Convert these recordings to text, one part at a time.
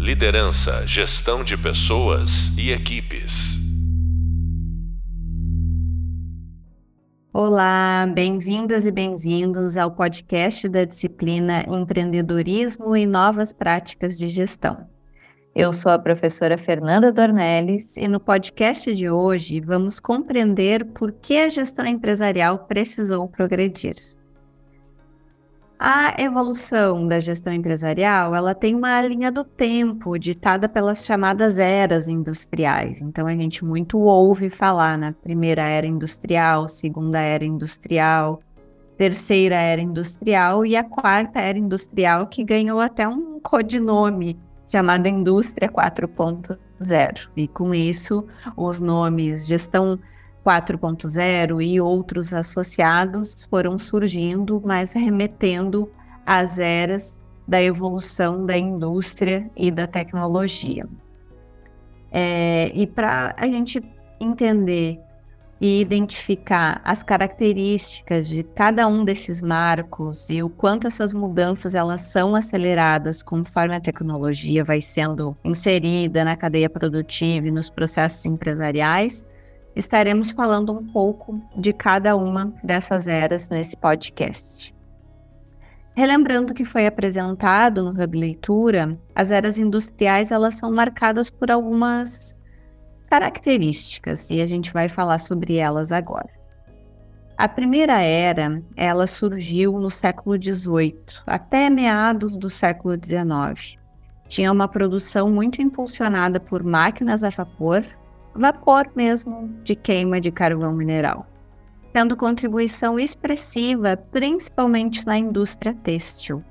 Liderança, gestão de pessoas e equipes. Olá, bem-vindas e bem-vindos ao podcast da disciplina Empreendedorismo e Novas Práticas de Gestão. Eu sou a professora Fernanda Dornelles e no podcast de hoje vamos compreender por que a gestão empresarial precisou progredir. A evolução da gestão empresarial, ela tem uma linha do tempo ditada pelas chamadas eras industriais. Então a gente muito ouve falar na primeira era industrial, segunda era industrial, terceira era industrial e a quarta era industrial que ganhou até um codinome chamado Indústria 4.0. E com isso, os nomes gestão 4.0 e outros associados foram surgindo, mas remetendo às eras da evolução da indústria e da tecnologia. É, e para a gente entender e identificar as características de cada um desses marcos e o quanto essas mudanças elas são aceleradas conforme a tecnologia vai sendo inserida na cadeia produtiva e nos processos empresariais, estaremos falando um pouco de cada uma dessas eras nesse podcast. Relembrando que foi apresentado no Hub Leitura, as eras industriais elas são marcadas por algumas características e a gente vai falar sobre elas agora. A primeira era, ela surgiu no século XVIII, até meados do século XIX. Tinha uma produção muito impulsionada por máquinas a vapor, vapor mesmo de queima de carvão mineral, tendo contribuição expressiva principalmente na indústria têxtil.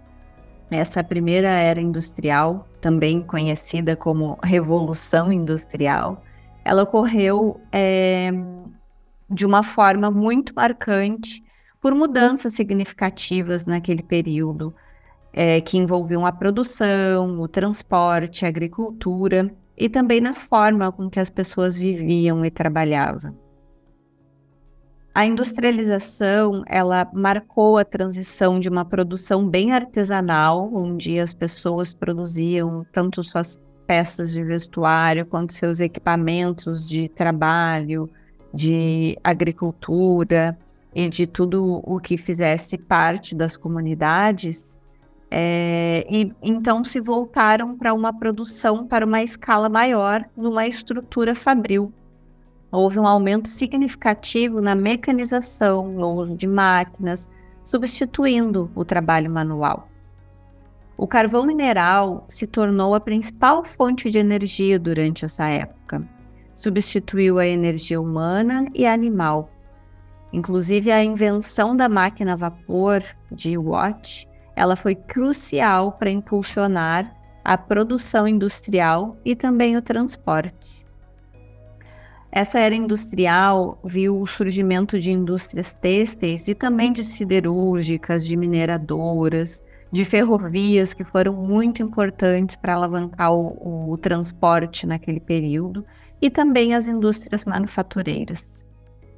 Essa primeira era industrial, também conhecida como Revolução Industrial, ela ocorreu é, de uma forma muito marcante por mudanças significativas naquele período, é, que envolviam a produção, o transporte, a agricultura e também na forma com que as pessoas viviam e trabalhavam. A industrialização, ela marcou a transição de uma produção bem artesanal, onde as pessoas produziam tanto suas peças de vestuário, quanto seus equipamentos de trabalho, de agricultura e de tudo o que fizesse parte das comunidades. É, e então se voltaram para uma produção para uma escala maior, numa estrutura fabril. Houve um aumento significativo na mecanização, no uso de máquinas, substituindo o trabalho manual. O carvão mineral se tornou a principal fonte de energia durante essa época. Substituiu a energia humana e animal. Inclusive a invenção da máquina a vapor de Watt, ela foi crucial para impulsionar a produção industrial e também o transporte. Essa era industrial viu o surgimento de indústrias têxteis e também de siderúrgicas, de mineradoras, de ferrovias que foram muito importantes para alavancar o, o, transporte naquele período e também as indústrias manufatureiras.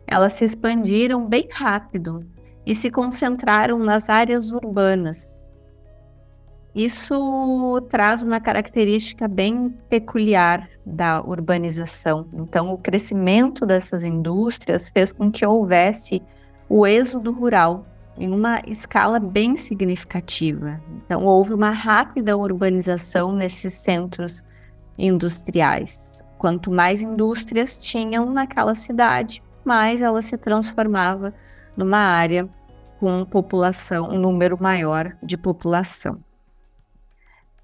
Elas se expandiram bem rápido e se concentraram nas áreas urbanas. Isso traz uma característica bem peculiar da urbanização. Então, o crescimento dessas indústrias fez com que houvesse o êxodo rural em uma escala bem significativa. Então, houve uma rápida urbanização nesses centros industriais. Quanto mais indústrias tinham naquela cidade, mais ela se transformava numa área com população, um número maior de população.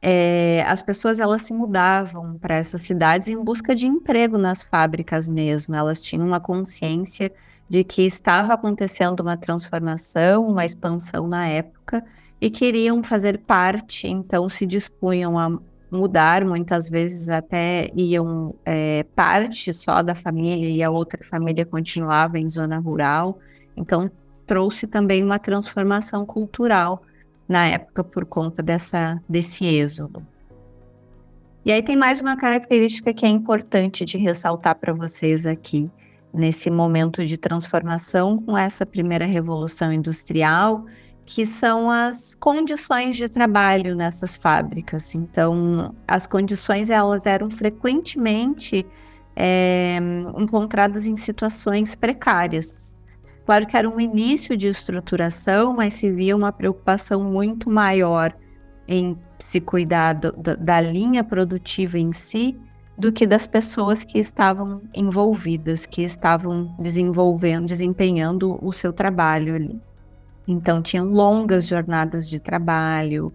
É, as pessoas elas se mudavam para essas cidades em busca de emprego nas fábricas mesmo. Elas tinham uma consciência de que estava acontecendo uma transformação, uma expansão na época e queriam fazer parte, então se dispunham a mudar, muitas vezes até iam é, parte só da família e a outra família continuava em zona rural. Então trouxe também uma transformação cultural na época por conta dessa, desse êxodo. E aí tem mais uma característica que é importante de ressaltar para vocês aqui nesse momento de transformação com essa primeira revolução industrial que são as condições de trabalho nessas fábricas. Então, as condições elas eram frequentemente é, encontradas em situações precárias. Claro que era um início de estruturação, mas se via uma preocupação muito maior em se cuidar do, da linha produtiva em si do que das pessoas que estavam envolvidas, que estavam desenvolvendo, desempenhando o seu trabalho ali. Então, tinham longas jornadas de trabalho,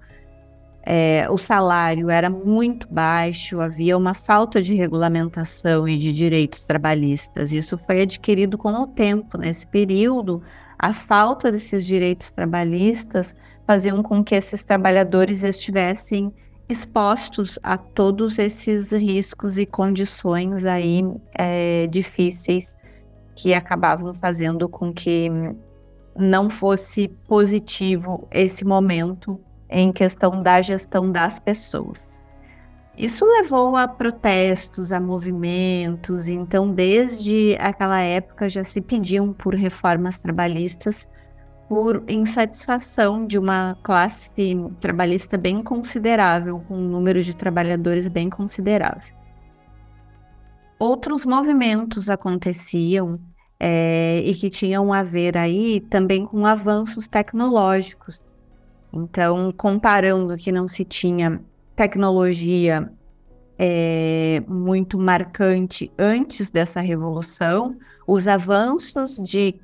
é, o salário era muito baixo, havia uma falta de regulamentação e de direitos trabalhistas. Isso foi adquirido com o tempo. Nesse período, a falta desses direitos trabalhistas faziam com que esses trabalhadores estivessem expostos a todos esses riscos e condições aí é, difíceis que acabavam fazendo com que não fosse positivo esse momento em questão da gestão das pessoas. Isso levou a protestos, a movimentos, então desde aquela época já se pediam por reformas trabalhistas por insatisfação de uma classe trabalhista bem considerável, com um número de trabalhadores bem considerável. Outros movimentos aconteciam é, e que tinham a ver aí também com avanços tecnológicos. Então, comparando que não se tinha tecnologia é, muito marcante antes dessa revolução, os avanços de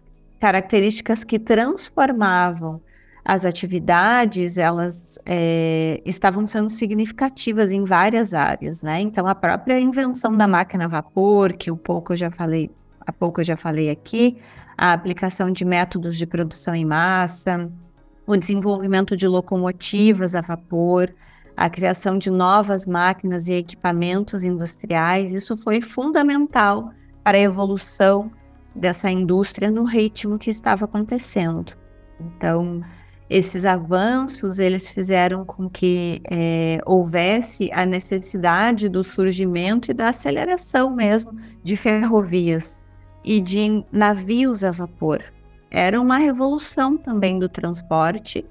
características que transformavam as atividades, elas é, estavam sendo significativas em várias áreas, né? Então, a própria invenção da máquina a vapor, que um pouco eu já falei, há pouco eu já falei aqui, a aplicação de métodos de produção em massa, o desenvolvimento de locomotivas a vapor, a criação de novas máquinas e equipamentos industriais, isso foi fundamental para a evolução dessa indústria no ritmo que estava acontecendo. Então, esses avanços eles fizeram com que é, houvesse a necessidade do surgimento e da aceleração mesmo de ferrovias e de navios a vapor. Era uma revolução também do transporte,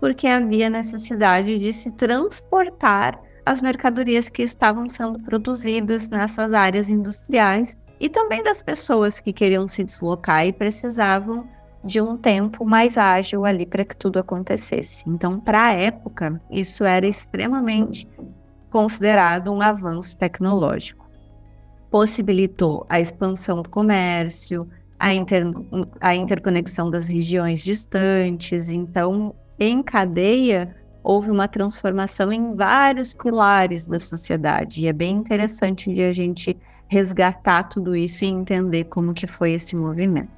porque havia necessidade de se transportar as mercadorias que estavam sendo produzidas nessas áreas industriais e também das pessoas que queriam se deslocar e precisavam de um tempo mais ágil ali para que tudo acontecesse. Então, para a época, isso era extremamente considerado um avanço tecnológico. Possibilitou a expansão do comércio, a, inter, a interconexão das regiões distantes. Então, em cadeia, houve uma transformação em vários pilares da sociedade. E é bem interessante de a gente resgatar tudo isso e entender como que foi esse movimento.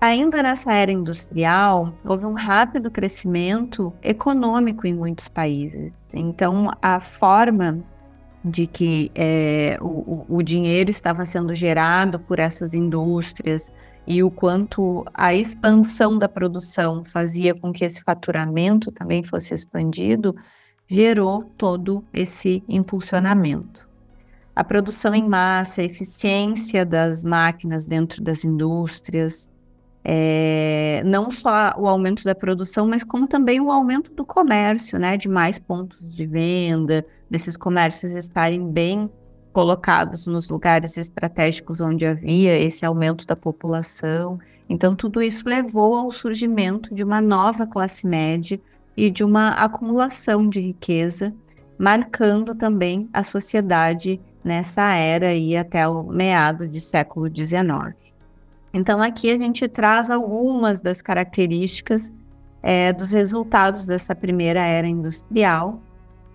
Ainda nessa era industrial, houve um rápido crescimento econômico em muitos países. Então, a forma de que é, o, o dinheiro estava sendo gerado por essas indústrias e o quanto a expansão da produção fazia com que esse faturamento também fosse expandido, gerou todo esse impulsionamento. A produção em massa, a eficiência das máquinas dentro das indústrias, é, não só o aumento da produção, mas como também o aumento do comércio, né, de mais pontos de venda, desses comércios estarem bem colocados nos lugares estratégicos onde havia esse aumento da população. Então, tudo isso levou ao surgimento de uma nova classe média e de uma acumulação de riqueza, marcando também a sociedade nessa era aí até o meado de século XIX. Então aqui a gente traz algumas das características é, dos resultados dessa primeira era industrial,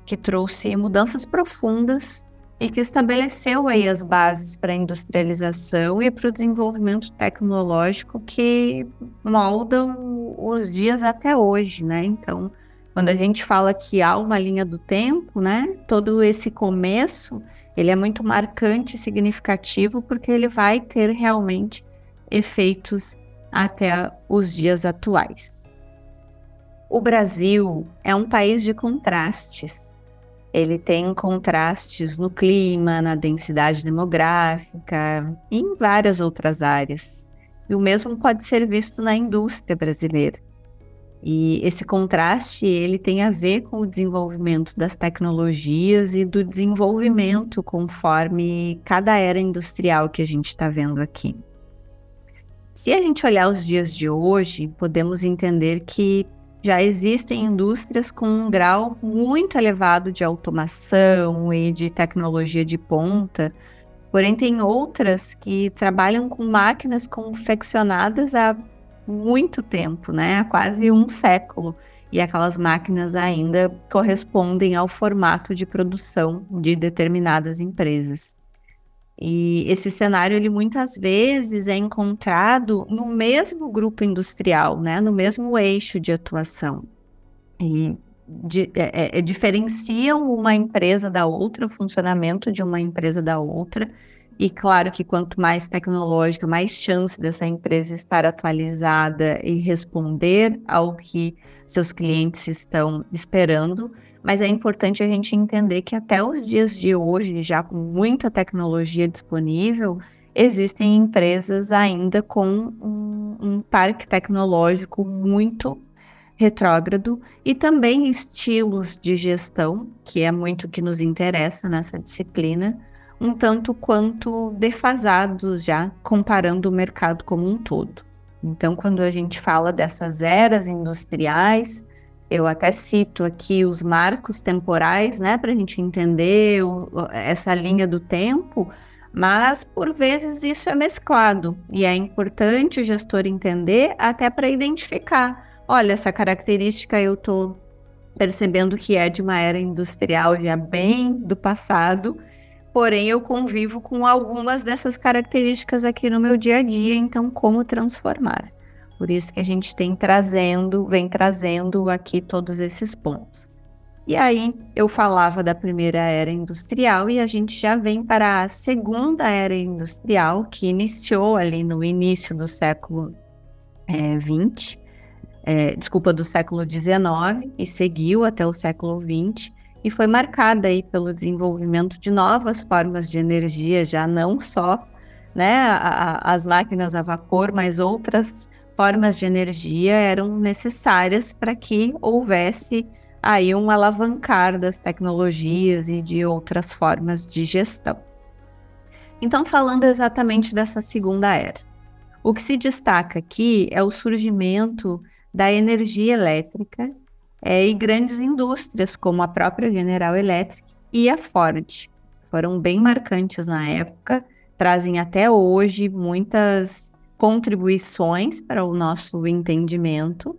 que trouxe mudanças profundas e que estabeleceu aí as bases para a industrialização e para o desenvolvimento tecnológico que moldam os dias até hoje, né? Então, quando a gente fala que há uma linha do tempo, né? Todo esse começo ele é muito marcante e significativo porque ele vai ter realmente efeitos até os dias atuais. O Brasil é um país de contrastes. Ele tem contrastes no clima, na densidade demográfica em várias outras áreas. E o mesmo pode ser visto na indústria brasileira. E esse contraste, ele tem a ver com o desenvolvimento das tecnologias e do desenvolvimento conforme cada era industrial que a gente está vendo aqui. Se a gente olhar os dias de hoje, podemos entender que já existem indústrias com um grau muito elevado de automação e de tecnologia de ponta, porém tem outras que trabalham com máquinas confeccionadas há muito tempo, né? Há quase um século. E aquelas máquinas ainda correspondem ao formato de produção de determinadas empresas. E esse cenário, ele muitas vezes é encontrado no mesmo grupo industrial, né? No mesmo eixo de atuação. E de, é, é, diferenciam uma empresa da outra, o funcionamento de uma empresa da outra, e claro que quanto mais tecnológica, mais chance dessa empresa estar atualizada e responder ao que seus clientes estão esperando. Mas é importante a gente entender que até os dias de hoje, já com muita tecnologia disponível, existem empresas ainda com um, um parque tecnológico muito retrógrado e também estilos de gestão, que é muito o que nos interessa nessa disciplina, um tanto quanto defasados já, comparando o mercado como um todo. Então, quando a gente fala dessas eras industriais, eu até cito aqui os marcos temporais, né, para a gente entender o, essa linha do tempo, mas por vezes isso é mesclado e é importante o gestor entender até para identificar. Olha, essa característica eu estou percebendo que é de uma era industrial já bem do passado Porém, eu convivo com algumas dessas características aqui no meu dia a dia, então como transformar? Por isso que a gente tem trazendo, vem trazendo aqui todos esses pontos. E aí, eu falava da primeira era industrial e a gente já vem para a segunda era industrial, que iniciou ali no início do século XX, é, é, desculpa, do século XIX e seguiu até o século XX e foi marcada aí pelo desenvolvimento de novas formas de energia, já não só né, a, a, as máquinas a vapor, mas outras formas de energia eram necessárias para que houvesse aí um alavancar das tecnologias e de outras formas de gestão. Então, falando exatamente dessa segunda era, o que se destaca aqui é o surgimento da energia elétrica é, e grandes indústrias como a própria General Electric e a Ford. Foram bem marcantes na época, trazem até hoje muitas contribuições para o nosso entendimento,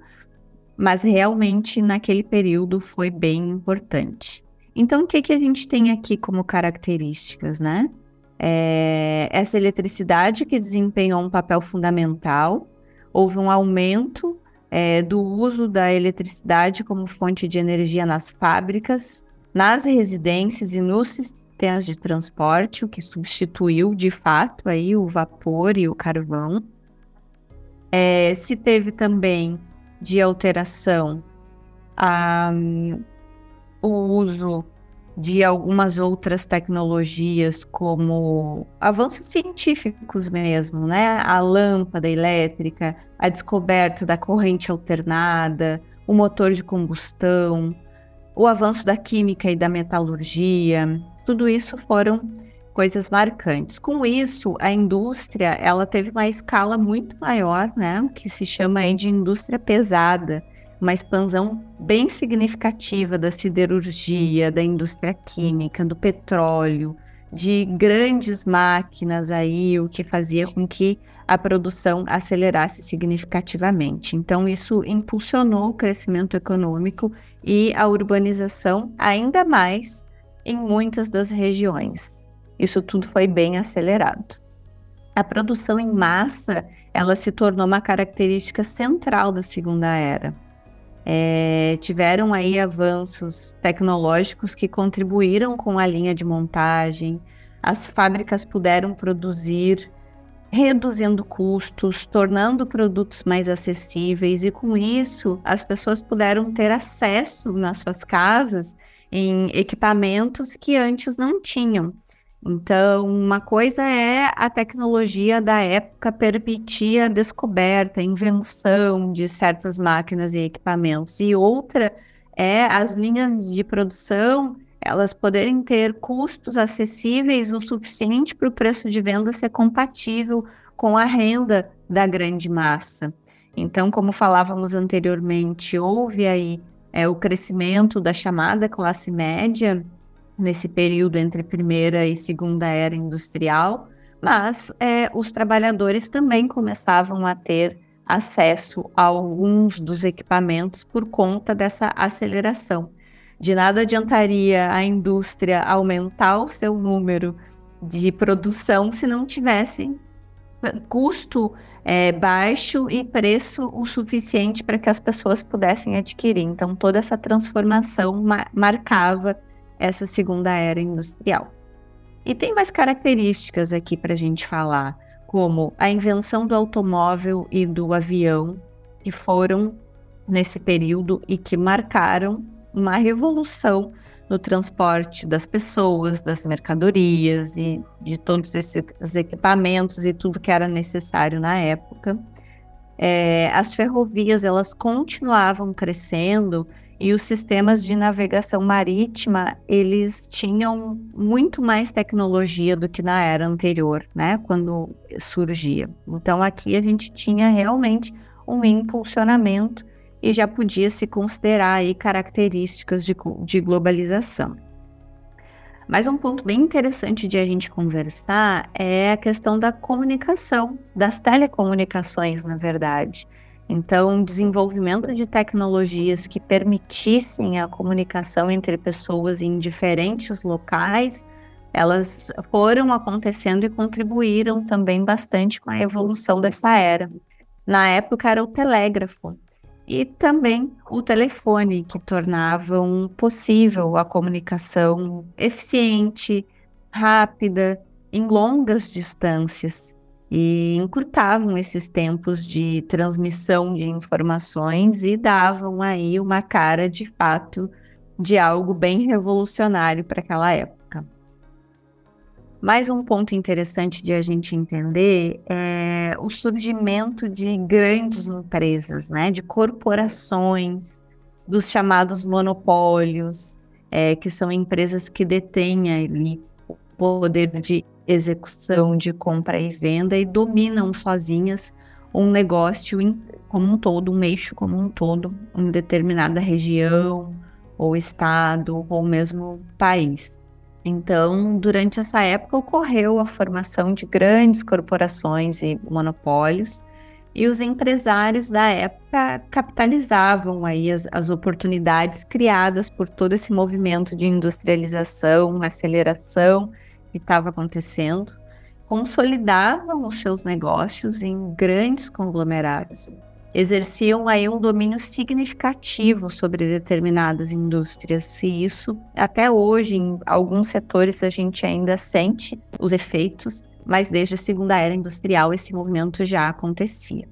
mas realmente naquele período foi bem importante. Então, o que, que a gente tem aqui como características, né? É, essa eletricidade que desempenhou um papel fundamental, houve um aumento é, do uso da eletricidade como fonte de energia nas fábricas, nas residências e nos sistemas de transporte, o que substituiu de fato aí o vapor e o carvão. É, se teve também de alteração a, um, o uso de algumas outras tecnologias, como avanços científicos mesmo, né? A lâmpada elétrica, a descoberta da corrente alternada, o motor de combustão, o avanço da química e da metalurgia, tudo isso foram coisas marcantes. Com isso, a indústria ela teve uma escala muito maior, né? Que se chama aí de indústria pesada uma expansão bem significativa da siderurgia, da indústria química, do petróleo, de grandes máquinas aí, o que fazia com que a produção acelerasse significativamente. Então, isso impulsionou o crescimento econômico e a urbanização ainda mais em muitas das regiões. Isso tudo foi bem acelerado. A produção em massa, ela se tornou uma característica central da Segunda Era é, tiveram aí avanços tecnológicos que contribuíram com a linha de montagem, as fábricas puderam produzir reduzindo custos, tornando produtos mais acessíveis e com isso as pessoas puderam ter acesso nas suas casas em equipamentos que antes não tinham. Então, uma coisa é a tecnologia da época permitir a descoberta, a invenção de certas máquinas e equipamentos, e outra é as linhas de produção elas poderem ter custos acessíveis o suficiente para o preço de venda ser compatível com a renda da grande massa. Então, como falávamos anteriormente, houve aí é, o crescimento da chamada classe média nesse período entre primeira e segunda era industrial, mas é, os trabalhadores também começavam a ter acesso a alguns dos equipamentos por conta dessa aceleração. De nada adiantaria a indústria aumentar o seu número de produção se não tivesse custo é, baixo e preço o suficiente para que as pessoas pudessem adquirir. Então, toda essa transformação ma marcava essa segunda era industrial. E tem mais características aqui para a gente falar, como a invenção do automóvel e do avião, que foram nesse período e que marcaram uma revolução no transporte das pessoas, das mercadorias e de todos esses equipamentos e tudo que era necessário na época. É, as ferrovias elas continuavam crescendo e os sistemas de navegação marítima eles tinham muito mais tecnologia do que na era anterior, né? Quando surgia. Então aqui a gente tinha realmente um impulsionamento e já podia se considerar aí características de, de globalização. Mas um ponto bem interessante de a gente conversar é a questão da comunicação, das telecomunicações, na verdade. Então, desenvolvimento de tecnologias que permitissem a comunicação entre pessoas em diferentes locais, elas foram acontecendo e contribuíram também bastante com a evolução dessa era. Na época era o telégrafo, e também o telefone, que tornavam possível a comunicação eficiente, rápida, em longas distâncias e encurtavam esses tempos de transmissão de informações e davam aí uma cara de fato de algo bem revolucionário para aquela época. Mais um ponto interessante de a gente entender é o surgimento de grandes empresas, né, de corporações, dos chamados monopólios, é, que são empresas que detêm ali o poder de execução, de compra e venda e dominam sozinhas um negócio como um todo, um eixo como um todo, em determinada região, ou estado, ou mesmo país. Então, durante essa época, ocorreu a formação de grandes corporações e monopólios, e os empresários da época capitalizavam aí as, as oportunidades criadas por todo esse movimento de industrialização, aceleração que estava acontecendo, consolidavam os seus negócios em grandes conglomerados exerciam aí um domínio significativo sobre determinadas indústrias. E isso, até hoje, em alguns setores, a gente ainda sente os efeitos, mas desde a Segunda Era Industrial esse movimento já acontecia.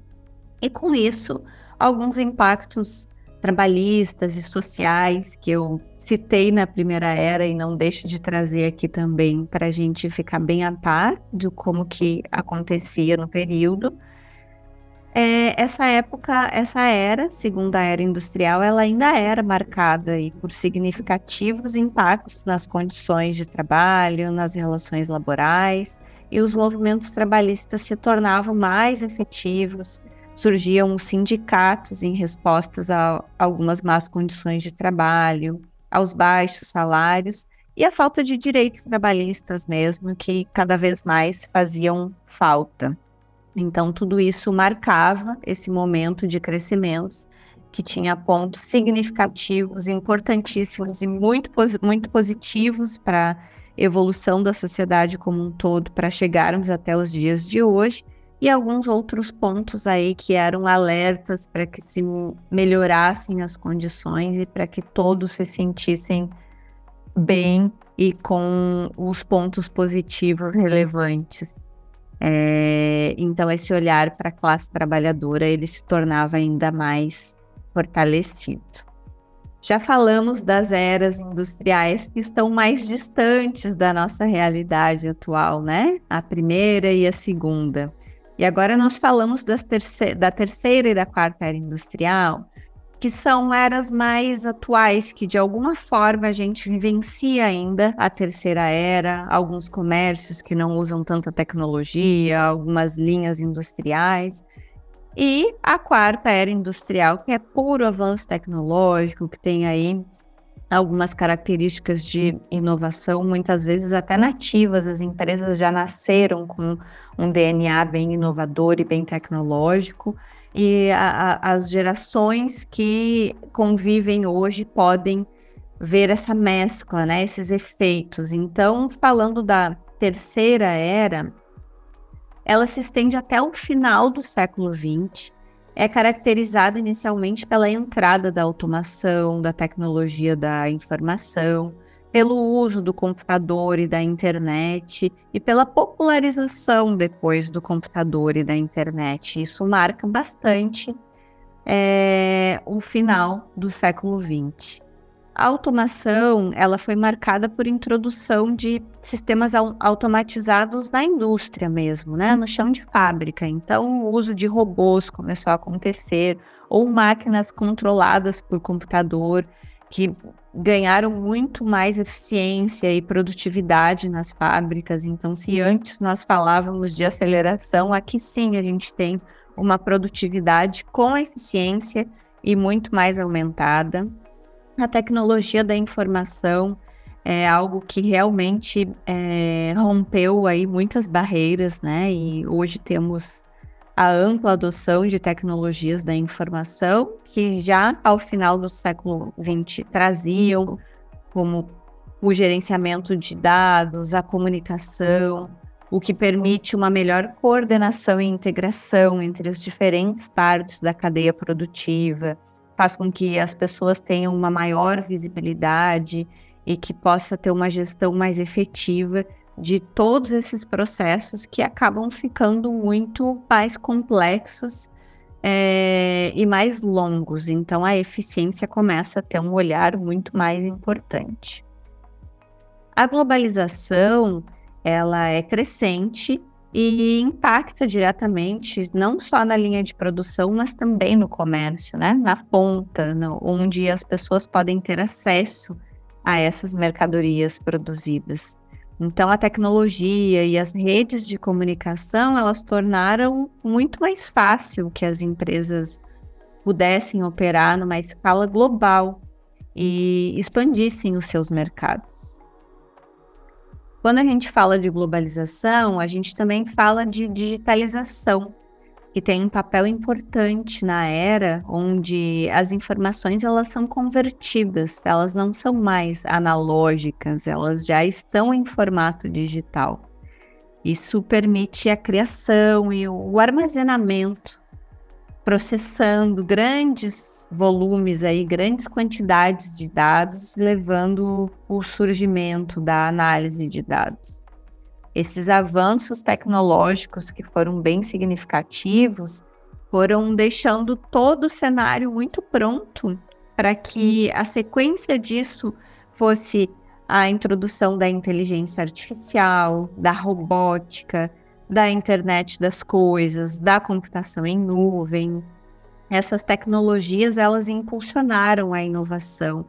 E com isso, alguns impactos trabalhistas e sociais que eu citei na primeira era e não deixo de trazer aqui também para a gente ficar bem a par de como que acontecia no período é, essa época, essa era, segunda era industrial, ela ainda era marcada aí por significativos impactos nas condições de trabalho, nas relações laborais, e os movimentos trabalhistas se tornavam mais efetivos, surgiam sindicatos em respostas a algumas más condições de trabalho, aos baixos salários e a falta de direitos trabalhistas mesmo, que cada vez mais faziam falta. Então, tudo isso marcava esse momento de crescimento que tinha pontos significativos, importantíssimos e muito, muito positivos para a evolução da sociedade como um todo, para chegarmos até os dias de hoje, e alguns outros pontos aí que eram alertas para que se melhorassem as condições e para que todos se sentissem bem e com os pontos positivos relevantes. É, então, esse olhar para a classe trabalhadora ele se tornava ainda mais fortalecido. Já falamos das eras industriais que estão mais distantes da nossa realidade atual, né? A primeira e a segunda. E agora nós falamos da terceira e da quarta era industrial, que são eras mais atuais, que de alguma forma a gente vivencia ainda a terceira era, alguns comércios que não usam tanta tecnologia, algumas linhas industriais. E a quarta era industrial, que é puro avanço tecnológico, que tem aí algumas características de inovação, muitas vezes até nativas. As empresas já nasceram com um DNA bem inovador e bem tecnológico. E a, a, as gerações que convivem hoje podem ver essa mescla, né, esses efeitos. Então, falando da terceira era, ela se estende até o final do século XX. É caracterizada inicialmente pela entrada da automação, da tecnologia da informação, pelo uso do computador e da internet e pela popularização depois do computador e da internet. Isso marca bastante é, o final do século XX. A automação ela foi marcada por introdução de sistemas automatizados na indústria mesmo, né, no chão de fábrica. Então, o uso de robôs começou a acontecer, ou máquinas controladas por computador que ganharam muito mais eficiência e produtividade nas fábricas. Então, se antes nós falávamos de aceleração, aqui sim a gente tem uma produtividade com eficiência e muito mais aumentada a tecnologia da informação é algo que realmente é, rompeu aí muitas barreiras, né? E hoje temos a ampla adoção de tecnologias da informação que já ao final do século XX traziam como o gerenciamento de dados, a comunicação, o que permite uma melhor coordenação e integração entre as diferentes partes da cadeia produtiva, faz com que as pessoas tenham uma maior visibilidade e que possa ter uma gestão mais efetiva de todos esses processos que acabam ficando muito mais complexos é, e mais longos. Então, a eficiência começa a ter um olhar muito mais importante. A globalização ela é crescente e impacta diretamente não só na linha de produção, mas também no comércio, né? Na ponta, no, onde as pessoas podem ter acesso a essas mercadorias produzidas. Então, a tecnologia e as redes de comunicação, elas tornaram muito mais fácil que as empresas pudessem operar numa escala global e expandissem os seus mercados. Quando a gente fala de globalização, a gente também fala de digitalização, que tem um papel importante na era onde as informações elas são convertidas, elas não são mais analógicas, elas já estão em formato digital. Isso permite a criação e o armazenamento processando grandes volumes aí, grandes quantidades de dados, levando o surgimento da análise de dados. Esses avanços tecnológicos que foram bem significativos foram deixando todo o cenário muito pronto para que a sequência disso fosse a introdução da inteligência artificial, da robótica, da internet das coisas, da computação em nuvem. Essas tecnologias elas impulsionaram a inovação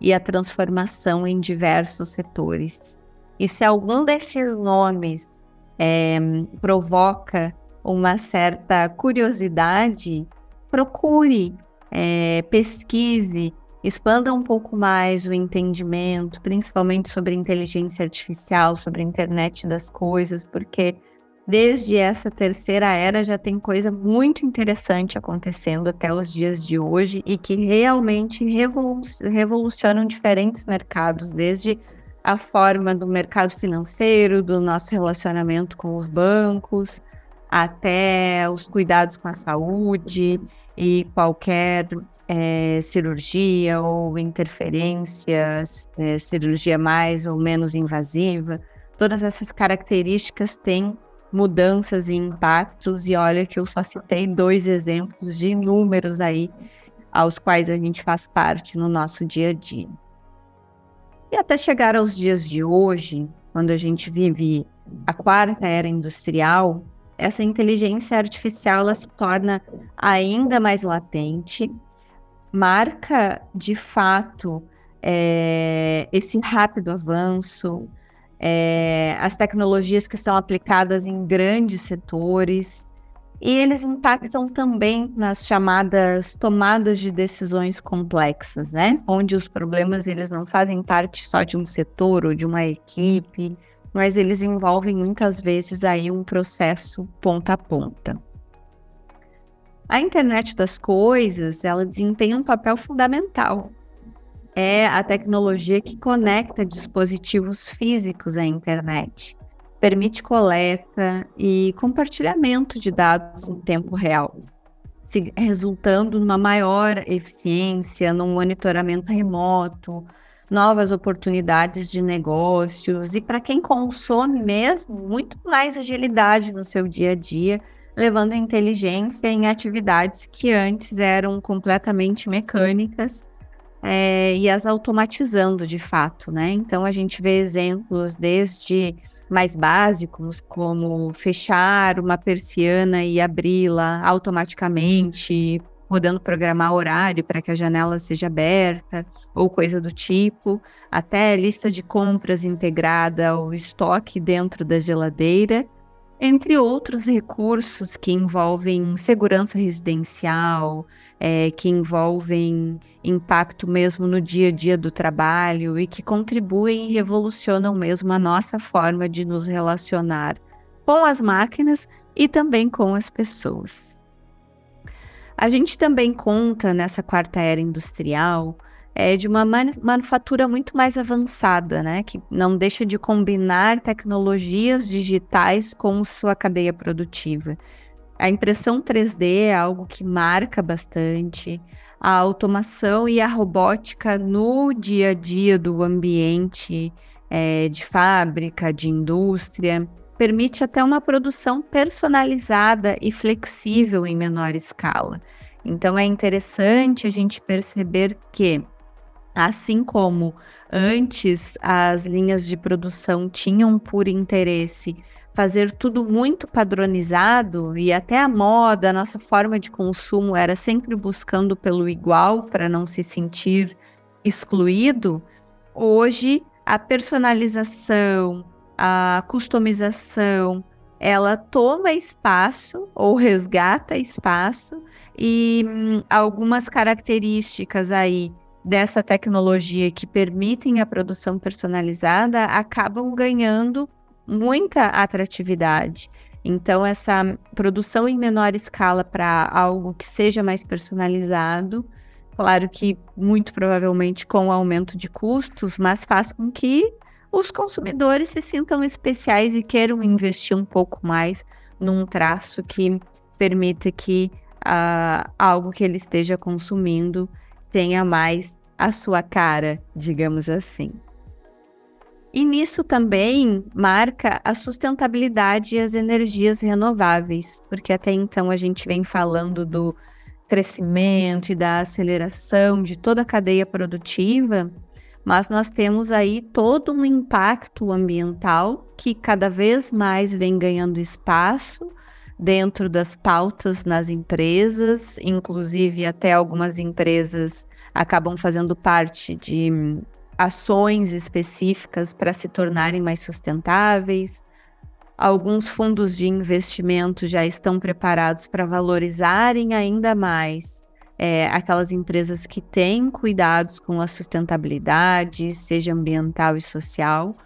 e a transformação em diversos setores. E se algum desses nomes é, provoca uma certa curiosidade, procure, é, pesquise, expanda um pouco mais o entendimento, principalmente sobre inteligência artificial, sobre a internet das coisas, porque desde essa terceira era já tem coisa muito interessante acontecendo até os dias de hoje e que realmente revolucionam diferentes mercados, desde a forma do mercado financeiro, do nosso relacionamento com os bancos, até os cuidados com a saúde e qualquer é, cirurgia ou interferência, é, cirurgia mais ou menos invasiva. Todas essas características têm mudanças e impactos, e olha que eu só citei dois exemplos de inúmeros aí aos quais a gente faz parte no nosso dia a dia. E até chegar aos dias de hoje, quando a gente vive a quarta era industrial, essa inteligência artificial ela se torna ainda mais latente, marca de fato é, esse rápido avanço, é, as tecnologias que são aplicadas em grandes setores, e eles impactam também nas chamadas tomadas de decisões complexas, né? Onde os problemas eles não fazem parte só de um setor ou de uma equipe, mas eles envolvem muitas vezes aí um processo ponta a ponta. A internet das coisas, ela desempenha um papel fundamental. É a tecnologia que conecta dispositivos físicos à internet permite coleta e compartilhamento de dados em tempo real, resultando numa maior eficiência, num monitoramento remoto, novas oportunidades de negócios e para quem consome mesmo, muito mais agilidade no seu dia a dia, levando inteligência em atividades que antes eram completamente mecânicas é, e as automatizando de fato, né? Então a gente vê exemplos desde mais básicos, como fechar uma persiana e abri-la automaticamente, podendo programar horário para que a janela seja aberta, ou coisa do tipo, até lista de compras integrada ou estoque dentro da geladeira, entre outros recursos que envolvem segurança residencial, é, que envolvem impacto mesmo no dia a dia do trabalho e que contribuem e revolucionam mesmo a nossa forma de nos relacionar com as máquinas e também com as pessoas. A gente também conta nessa quarta era industrial é de uma manufatura muito mais avançada, né? Que não deixa de combinar tecnologias digitais com sua cadeia produtiva. A impressão 3D é algo que marca bastante. A automação e a robótica no dia a dia do ambiente é, de fábrica, de indústria, permite até uma produção personalizada e flexível em menor escala. Então é interessante a gente perceber que Assim como antes as linhas de produção tinham por interesse fazer tudo muito padronizado e até a moda, a nossa forma de consumo era sempre buscando pelo igual para não se sentir excluído, hoje a personalização, a customização, ela toma espaço ou resgata espaço e hum, algumas características aí dessa tecnologia que permitem a produção personalizada acabam ganhando muita atratividade. Então, essa produção em menor escala para algo que seja mais personalizado, claro que muito provavelmente com o aumento de custos, mas faz com que os consumidores se sintam especiais e queiram investir um pouco mais num traço que permita que uh, algo que ele esteja consumindo tenha mais a sua cara, digamos assim. E nisso também marca a sustentabilidade e as energias renováveis, porque até então a gente vem falando do crescimento e da aceleração de toda a cadeia produtiva, mas nós temos aí todo um impacto ambiental que cada vez mais vem ganhando espaço dentro das pautas nas empresas, inclusive até algumas empresas acabam fazendo parte de ações específicas para se tornarem mais sustentáveis. Alguns fundos de investimento já estão preparados para valorizarem ainda mais é, aquelas empresas que têm cuidados com a sustentabilidade, seja ambiental e social,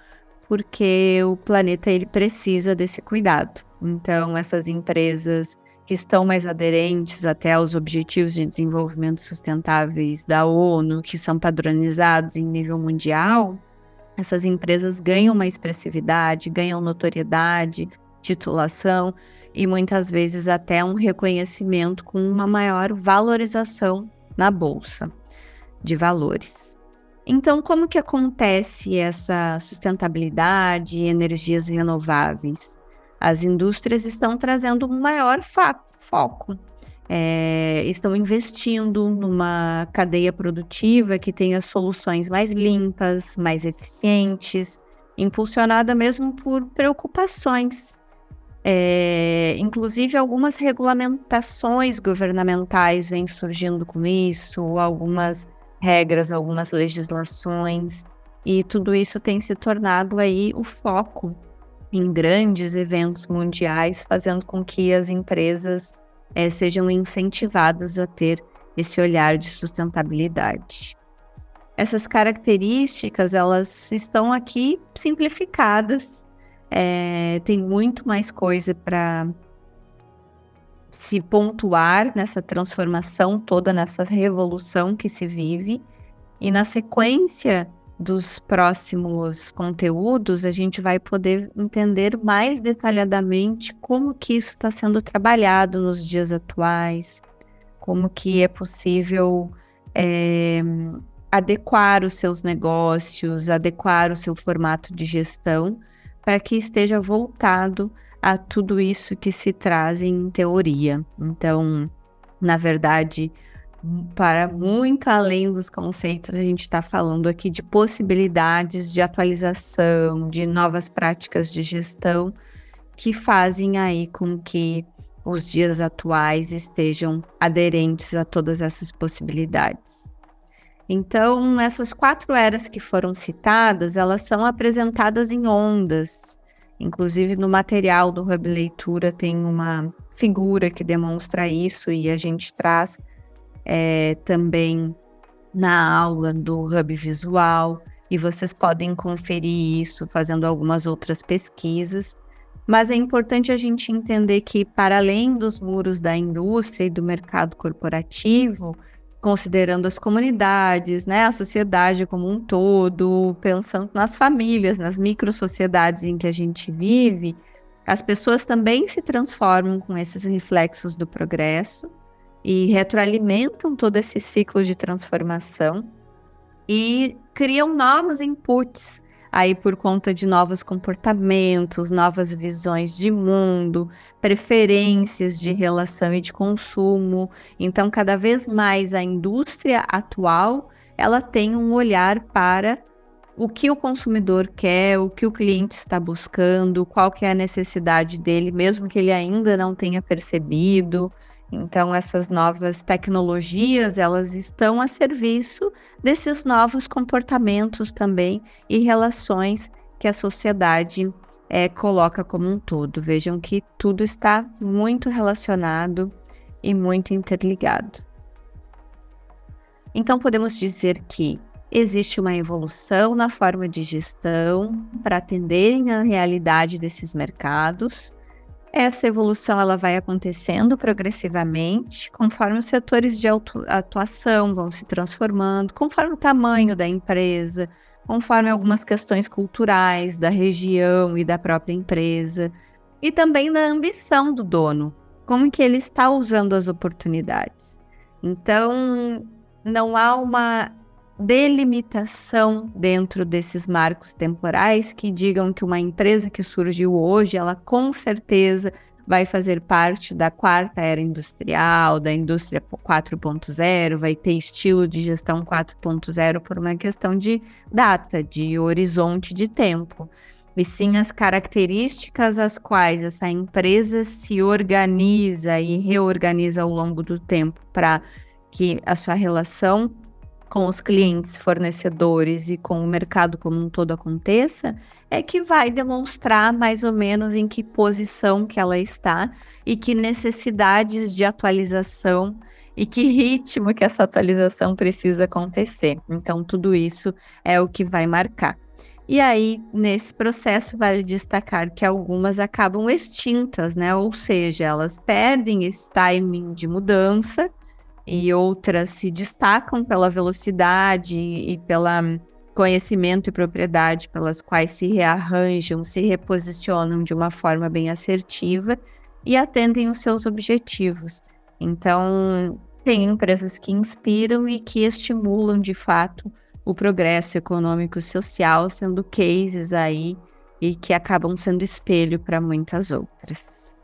porque o planeta ele precisa desse cuidado. Então, essas empresas que estão mais aderentes até aos objetivos de desenvolvimento sustentáveis da ONU, que são padronizados em nível mundial, essas empresas ganham uma expressividade, ganham notoriedade, titulação e muitas vezes até um reconhecimento com uma maior valorização na bolsa de valores. Então, como que acontece essa sustentabilidade e energias renováveis? As indústrias estão trazendo um maior foco. é, estão investindo numa cadeia produtiva que tenha soluções mais limpas, mais eficientes, impulsionada mesmo por preocupações. É, inclusive, algumas regulamentações governamentais vêm surgindo com isso, algumas regras, algumas legislações, e tudo isso tem se tornado aí o foco em grandes eventos mundiais, fazendo com que as empresas é, sejam incentivadas a ter esse olhar de sustentabilidade. Essas características, elas estão aqui simplificadas, é, tem muito mais coisa para se pontuar nessa transformação toda, nessa revolução que se vive, e na sequência dos próximos conteúdos, a gente vai poder entender mais detalhadamente como que isso está sendo trabalhado nos dias atuais, como que é possível é, adequar os seus negócios, adequar o seu formato de gestão para que esteja voltado a tudo isso que se traz em teoria. Então, na verdade, para muito além dos conceitos, a gente está falando aqui de possibilidades de atualização, de novas práticas de gestão que fazem aí com que os dias atuais estejam aderentes a todas essas possibilidades. Então, essas quatro eras que foram citadas, elas são apresentadas em ondas. Inclusive, no material do Hub Leitura tem uma figura que demonstra isso e a gente traz é, também na aula do Hub Visual, e vocês podem conferir isso fazendo algumas outras pesquisas. Mas é importante a gente entender que, para além dos muros da indústria e do mercado corporativo, considerando as comunidades, né, a sociedade como um todo, pensando nas famílias, nas micro-sociedades em que a gente vive, as pessoas também se transformam com esses reflexos do progresso e retroalimentam todo esse ciclo de transformação e criam novos inputs aí por conta de novos comportamentos, novas visões de mundo, preferências de relação e de consumo. Então, cada vez mais a indústria atual, ela tem um olhar para o que o consumidor quer, o que o cliente está buscando, qual que é a necessidade dele, mesmo que ele ainda não tenha percebido. Então, essas novas tecnologias, elas estão a serviço desses novos comportamentos também e relações que a sociedade é, coloca como um todo. Vejam que tudo está muito relacionado e muito interligado. Então, podemos dizer que existe uma evolução na forma de gestão para atenderem à realidade desses mercados essa evolução ela vai acontecendo progressivamente, conforme os setores de atuação vão se transformando, conforme o tamanho da empresa, conforme algumas questões culturais da região e da própria empresa, e também da ambição do dono, como que ele está usando as oportunidades. Então, não há uma delimitação dentro desses marcos temporais que digam que uma empresa que surgiu hoje, ela com certeza vai fazer parte da quarta era industrial, da indústria 4.0, vai ter estilo de gestão 4.0 por uma questão de data, de horizonte de tempo. E sim as características às quais essa empresa se organiza e reorganiza ao longo do tempo para que a sua relação com os clientes, fornecedores e com o mercado como um todo aconteça, é que vai demonstrar mais ou menos em que posição que ela está e que necessidades de atualização e que ritmo que essa atualização precisa acontecer. Então, tudo isso é o que vai marcar. E aí, nesse processo, vale destacar que algumas acabam extintas, né? Ou seja, elas perdem esse timing de mudança e outras se destacam pela velocidade e pela conhecimento e propriedade pelas quais se rearranjam, se reposicionam de uma forma bem assertiva e atendem os seus objetivos. Então, tem empresas que inspiram e que estimulam de fato o progresso econômico e social, sendo cases aí e que acabam sendo espelho para muitas outras.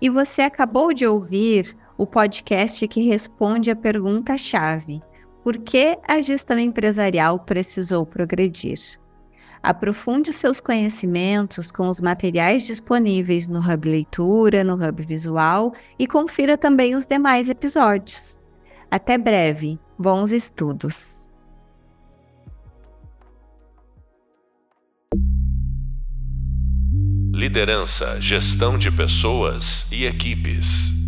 E você acabou de ouvir o podcast que responde a pergunta-chave: por que a gestão empresarial precisou progredir? Aprofunde seus conhecimentos com os materiais disponíveis no Hub Leitura, no Hub Visual e confira também os demais episódios. Até breve, bons estudos! Liderança, gestão de pessoas e equipes.